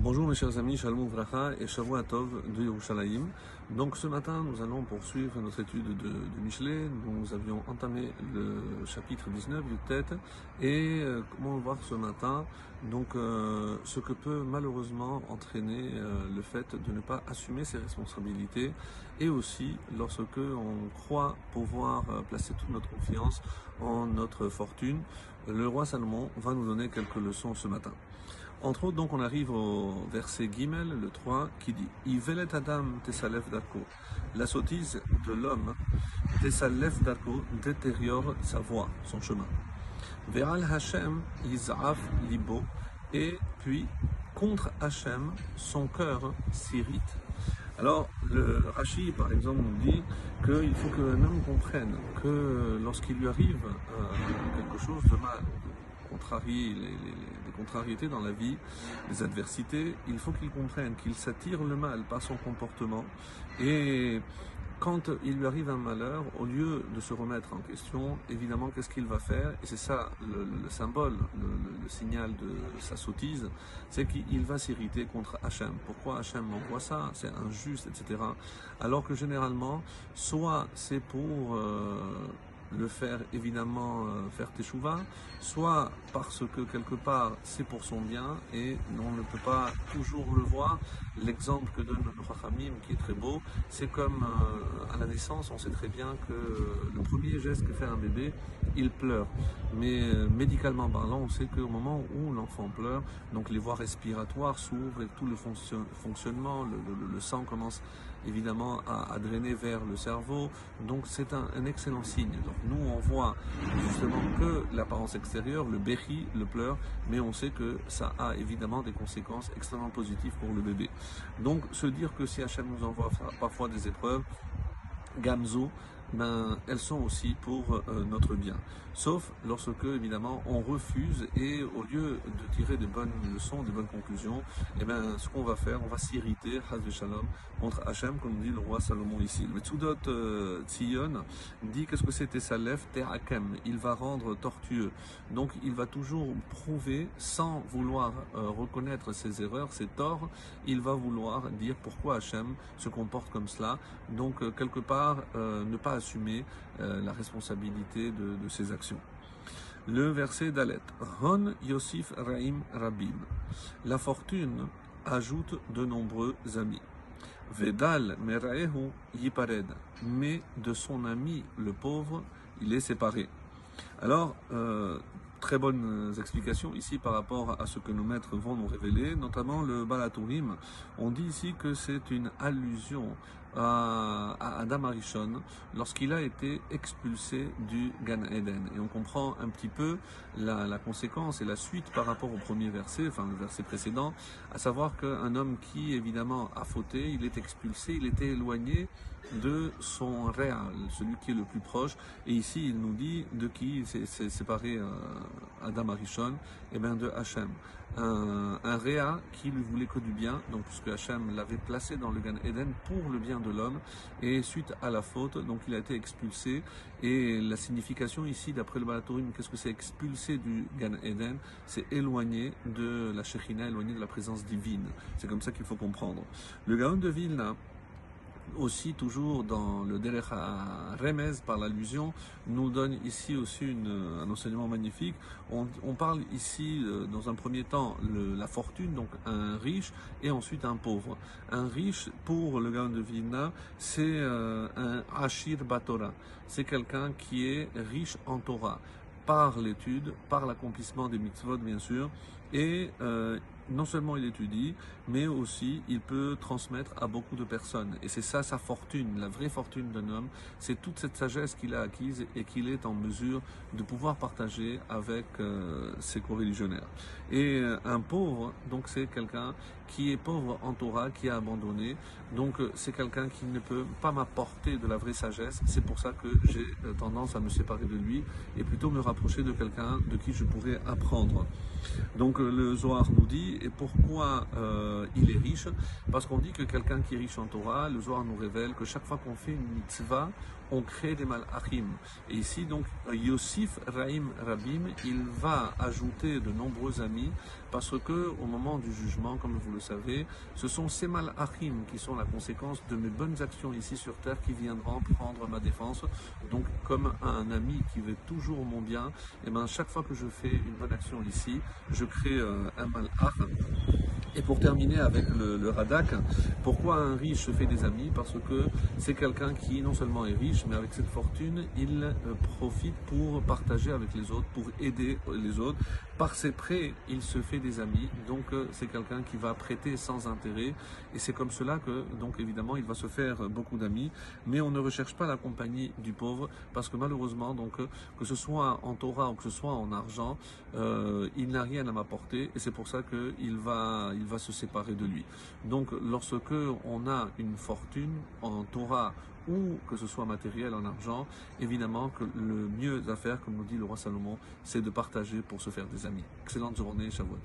Bonjour mes chers amis, Shalom Vracha et Shavua Tov de Yerushalayim. Donc ce matin, nous allons poursuivre notre étude de, de Michelet. Nous avions entamé le chapitre 19 du tête et euh, comment voir ce matin donc euh, ce que peut malheureusement entraîner euh, le fait de ne pas assumer ses responsabilités et aussi lorsque on croit pouvoir euh, placer toute notre confiance en notre fortune. Le roi Salomon va nous donner quelques leçons ce matin. Entre autres, donc, on arrive au verset Gimel, le 3, qui dit Ivelet Adam tesalef. La sottise de l'homme, tesalef darko, détériore sa voie, son chemin. Ve'al Hashem libo. Et puis, contre Hashem, son cœur s'irrite. Alors, le Rashi, par exemple, nous dit qu'il faut qu'un homme comprenne que lorsqu'il lui arrive euh, quelque chose de mal, les, les, contrariétés dans la vie, les adversités, il faut qu'il comprenne qu'il s'attire le mal par son comportement et quand il lui arrive un malheur, au lieu de se remettre en question, évidemment, qu'est-ce qu'il va faire? Et c'est ça le, le symbole, le, le, signal de sa sottise, c'est qu'il va s'irriter contre Hachem. Pourquoi Hachem m'envoie ça? C'est injuste, etc. Alors que généralement, soit c'est pour euh, le faire évidemment euh, faire teshuva, soit parce que quelque part c'est pour son bien et on ne peut pas toujours le voir. L'exemple que donne le Chachamim qui est très beau, c'est comme euh, à la naissance, on sait très bien que le premier geste que fait un bébé, il pleure. Mais euh, médicalement parlant, on sait qu'au moment où l'enfant pleure, donc les voies respiratoires s'ouvrent et tout le fonction, fonctionnement, le, sang commence évidemment à, drainer vers le cerveau. Donc c'est un, excellent signe. Donc nous, on voit justement que l'apparence extérieure, le béchi, le pleur, mais on sait que ça a évidemment des conséquences extrêmement positives pour le bébé. Donc se dire que si Hachem nous envoie parfois des épreuves, Gamzo, ben, elles sont aussi pour euh, notre bien. Sauf lorsque, évidemment, on refuse et au lieu de tirer de bonnes leçons, de bonnes conclusions, eh ben, ce qu'on va faire, on va s'irriter, Shalom, contre Hachem, comme dit le roi Salomon ici. Le Tzudot euh, Tzion dit qu'est-ce que c'était Salef Te'akem. Il va rendre tortueux. Donc, il va toujours prouver, sans vouloir euh, reconnaître ses erreurs, ses torts, il va vouloir dire pourquoi Hachem se comporte comme cela. Donc, euh, quelque part, ne pas assumer euh, la responsabilité de, ses actions. Le verset d'Alet. Hon Yosif Raim Rabim. La fortune ajoute de nombreux amis. Vedal Meraehu Yipared. Mais de son ami le pauvre, il est séparé. Alors, euh, très bonnes explications ici par rapport à ce que nos maîtres vont nous révéler, notamment le Balatourim. On dit ici que c'est une allusion à, Adam Arishon lorsqu'il a été expulsé du Gan Eden. Et on comprend un petit peu la, conséquence et la suite par rapport au premier verset, enfin le verset précédent, à savoir qu'un homme qui évidemment a fauté, il est expulsé, il était éloigné de son réal, celui qui est le plus proche. Et ici, il nous dit de qui s'est séparé euh, Adam Arishon, et bien de Hachem. Un, un réa qui lui voulait que du bien, donc puisque Hachem l'avait placé dans le Gan Eden pour le bien de l'homme, et suite à la faute, donc il a été expulsé. Et la signification ici, d'après le Balatourim, qu'est-ce que c'est expulsé du Gan Eden? C'est éloigné de la Shekhinah, éloigné de la présence divine. C'est comme ça qu'il faut comprendre. Le Gaon de Vilna, aussi toujours dans le Derech Remez par l'allusion nous donne ici aussi un enseignement magnifique. On, parle ici dans un premier temps la fortune, donc un riche et ensuite un pauvre. Un riche pour le Gaon de Vilna, c'est euh, un Ashir Batora. C'est quelqu'un qui est riche en Torah par l'étude, par l'accomplissement des mitzvot bien sûr, et euh, non seulement il étudie, mais aussi il peut transmettre à beaucoup de personnes. Et c'est ça sa fortune, la vraie fortune d'un homme, c'est toute cette sagesse qu'il a acquise et qu'il est en mesure de pouvoir partager avec euh, ses co-religionnaires. Et euh, un pauvre, donc c'est quelqu'un qui est pauvre en Torah, qui a abandonné. Donc euh, c'est quelqu'un qui ne peut pas m'apporter de la vraie sagesse. C'est pour ça que j'ai tendance à me séparer de lui et plutôt me rapprocher de quelqu'un de qui je pourrais apprendre. Donc le Zohar nous dit, et pourquoi euh, il est riche Parce qu'on dit que quelqu'un qui est riche en Torah, le Zohar nous révèle que chaque fois qu'on fait une mitzvah, on crée des malachim. Et ici, donc, Yosif Raim Rabim, il va ajouter de nombreux amis parce que au moment du jugement, comme vous le savez, ce sont ces malachim qui sont la conséquence de mes bonnes actions ici sur terre qui viendront prendre ma défense. Donc, comme un ami qui veut toujours mon bien, et eh ben chaque fois que je fais une bonne action ici, je crée euh, un malach. Et pour terminer avec le, le, Radak, pourquoi un riche se fait des amis Parce que c'est quelqu'un qui non seulement est riche, mais avec cette fortune, il euh, profite pour partager avec les autres, pour aider les autres. Par ses prêts, il se fait des amis. Donc euh, c'est quelqu'un qui va prêter sans intérêt. Et c'est comme cela que, donc évidemment, il va se faire beaucoup d'amis. Mais on ne recherche pas la compagnie du pauvre, parce que malheureusement, donc que ce soit en Torah ou que ce soit en argent, euh, il n'a rien à m'apporter. Et c'est pour ça qu'il va va se séparer de lui. Donc lorsque on a une fortune en Torah ou que ce soit matériel en argent, évidemment que le mieux à faire, comme nous dit le roi Salomon, c'est de partager pour se faire des amis. Excellente journée, Shavuot.